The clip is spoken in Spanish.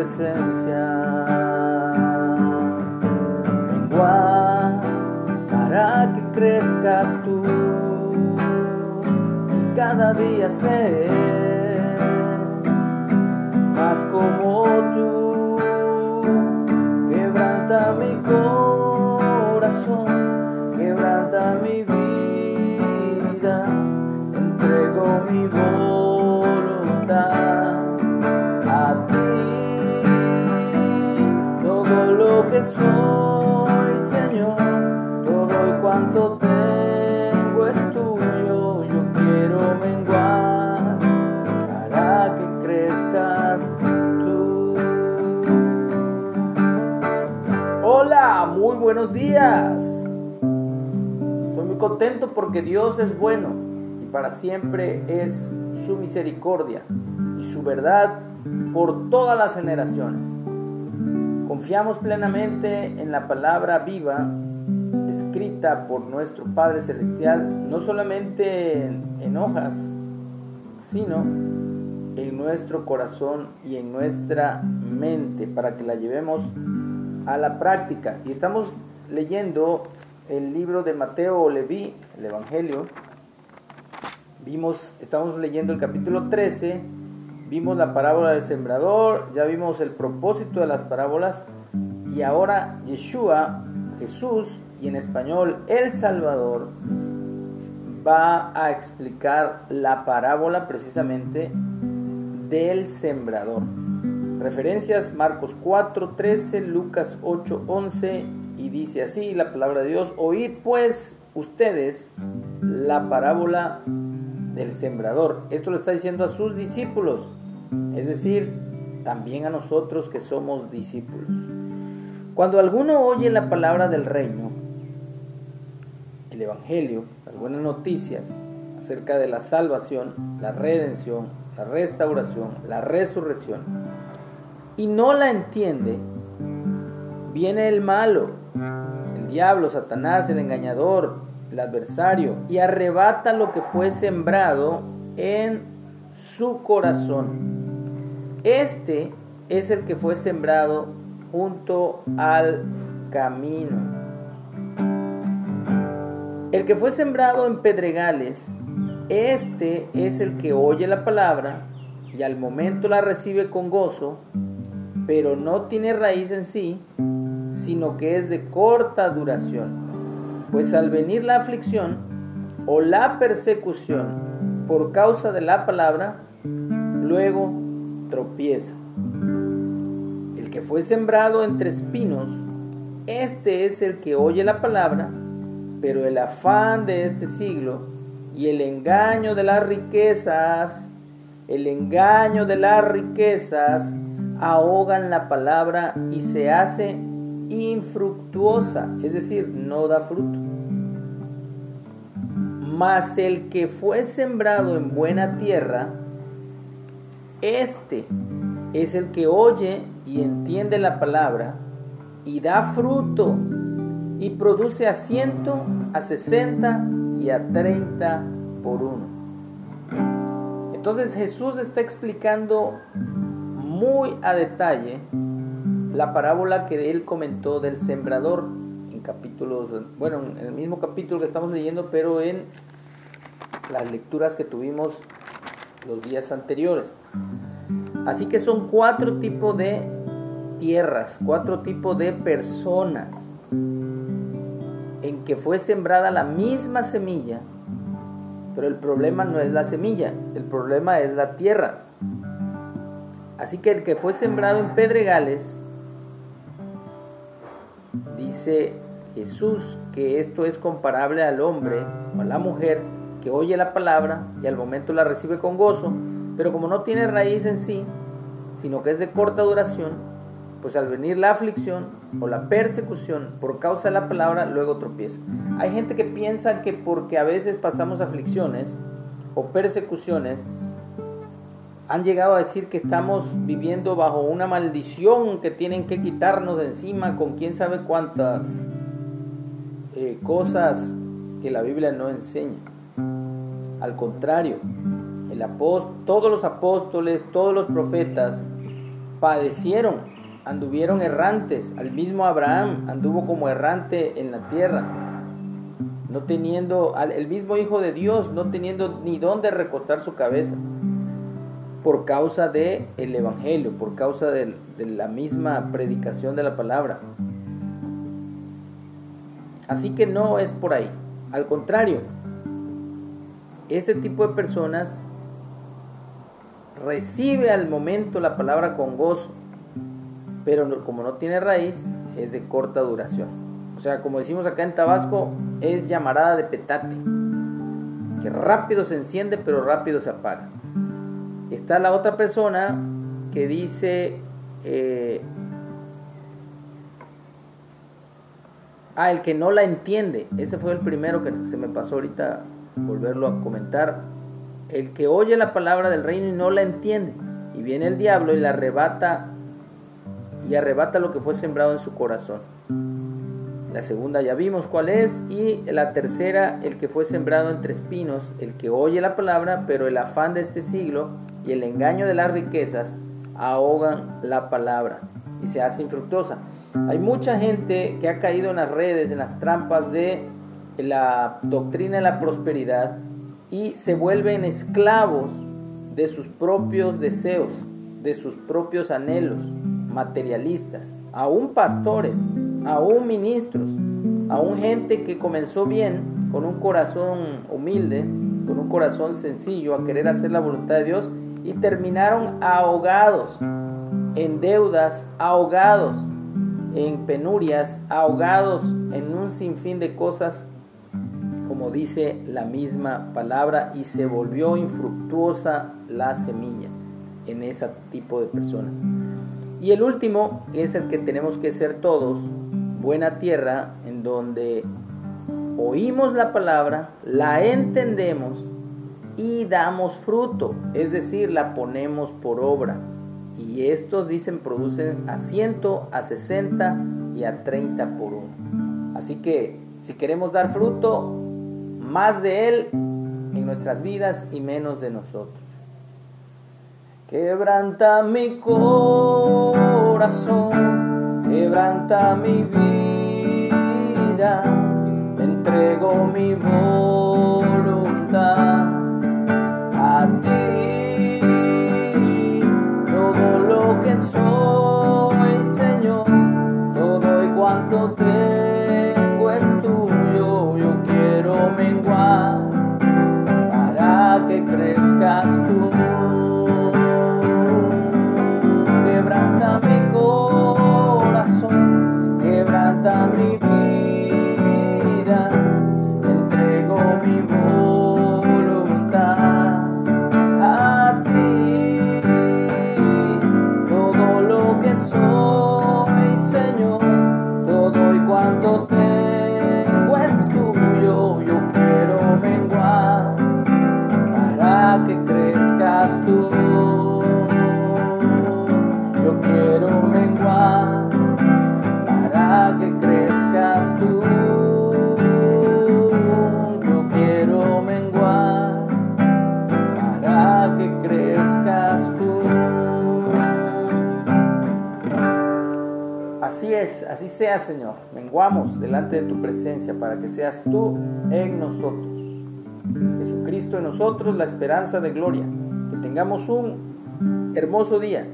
presencia. Mengua para que crezcas tú y cada día ser más como tú. Quebranta mi corazón, quebranta mi vida, entrego mi voluntad soy, Señor, todo y cuanto tengo es tuyo. Yo quiero menguar para que crezcas tú. Hola, muy buenos días. Estoy muy contento porque Dios es bueno y para siempre es su misericordia y su verdad por todas las generaciones. Confiamos plenamente en la palabra viva escrita por nuestro Padre Celestial, no solamente en, hojas, sino en nuestro corazón y en nuestra mente para que la llevemos a la práctica. Y estamos leyendo el libro de Mateo o Leví, el Evangelio. Vimos, estamos leyendo el capítulo 13, vimos la parábola del sembrador, ya vimos el propósito de las parábolas y ahora Yeshua, Jesús y en español El Salvador va a explicar la parábola precisamente del sembrador. Referencias Marcos 4, 13, Lucas 8, 11 y dice así la palabra de Dios, oíd pues ustedes la parábola del sembrador. Esto lo está diciendo a sus discípulos, es decir, también a nosotros que somos discípulos. Cuando alguno oye la palabra del reino, el Evangelio, las buenas noticias acerca de la salvación, la redención, la restauración, la resurrección, y no la entiende, viene el malo, el diablo, Satanás, el engañador, el adversario, y arrebata lo que fue sembrado en su corazón. Este es el que fue sembrado junto al camino. El que fue sembrado en pedregales, este es el que oye la palabra y al momento la recibe con gozo, pero no tiene raíz en sí, sino que es de corta duración. Pues al venir la aflicción o la persecución por causa de la palabra, luego El que fue sembrado entre espinos, este es el que oye la palabra, pero el afán de este siglo y el engaño de las riquezas, el engaño de las riquezas ahogan la palabra y se hace infructuosa, es decir, no da fruto. Mas el que fue sembrado en buena tierra, este es el que oye y entiende la palabra y da fruto y produce a ciento, a sesenta y a treinta por uno. Entonces Jesús está explicando muy a detalle la parábola que él comentó del sembrador en capítulos, bueno, en el mismo capítulo que estamos leyendo, pero en las lecturas que tuvimos los días anteriores. Así que son cuatro tipos de tierras, cuatro tipos de personas en que fue sembrada la misma semilla, pero el problema no es la semilla, el problema es la tierra. Así que el que fue sembrado en pedregales, dice Jesús que esto es comparable al hombre o a la mujer que oye la palabra y al momento la recibe con gozo, pero como no tiene raíz en sí, sino que es de corta duración, pues al venir la aflicción o la persecución por causa de la palabra, luego tropieza. Hay gente que piensa que porque a veces pasamos aflicciones o persecuciones, han llegado a decir que estamos viviendo bajo una maldición que tienen que quitarnos de encima con quién sabe cuántas eh, cosas que la Biblia no enseña. Al contrario, el todos los apóstoles, todos los profetas padecieron, anduvieron errantes, al mismo Abraham anduvo como errante en la tierra, no teniendo, el mismo Hijo de Dios, no teniendo ni dónde recostar su cabeza, por causa del el Evangelio, por causa de la misma predicación de la palabra. Así que no es por ahí, al contrario, este tipo de personas recibe al momento la palabra con gozo, pero como no tiene raíz, es de corta duración. O sea, como decimos acá en Tabasco, es llamarada de petate, que rápido se enciende, pero rápido se apaga. Está la otra persona que dice, eh, ah, el que no la entiende, ese fue el primero que se me pasó ahorita volverlo a comentar el que oye la palabra del reino y no la entiende. Y viene el diablo y la arrebata y arrebata lo que fue sembrado en su corazón. La segunda ya vimos cuál es y la tercera el que fue sembrado entre espinos, el que oye la palabra, pero el afán de este siglo y el engaño de las riquezas ahogan la palabra y se hace infructuosa. Hay mucha gente que ha caído en las redes, en las trampas de la doctrina de la prosperidad y se vuelven esclavos de sus propios deseos, de sus propios anhelos materialistas, aún pastores, aún ministros, aún gente que comenzó bien, con un corazón humilde, con un corazón sencillo, a querer hacer la voluntad de Dios, y terminaron ahogados en deudas, ahogados en penurias, ahogados en un sinfín de cosas dice la misma palabra, y se volvió infructuosa la semilla en ese tipo de personas. Y el último es el que tenemos que ser todos, buena tierra, en donde oímos la palabra, la entendemos y damos fruto, es decir, la ponemos por obra. Y estos dicen producen a ciento, a 60 y a 30 por uno. Así que si queremos dar fruto, más de Él en nuestras vidas y menos de nosotros. Quebranta mi corazón, quebranta mi vida, entrego mi voluntad así sea, Señor. Menguamos delante de tu presencia para que seas tú en nosotros. Jesucristo en nosotros, la esperanza de gloria. Que tengamos un hermoso día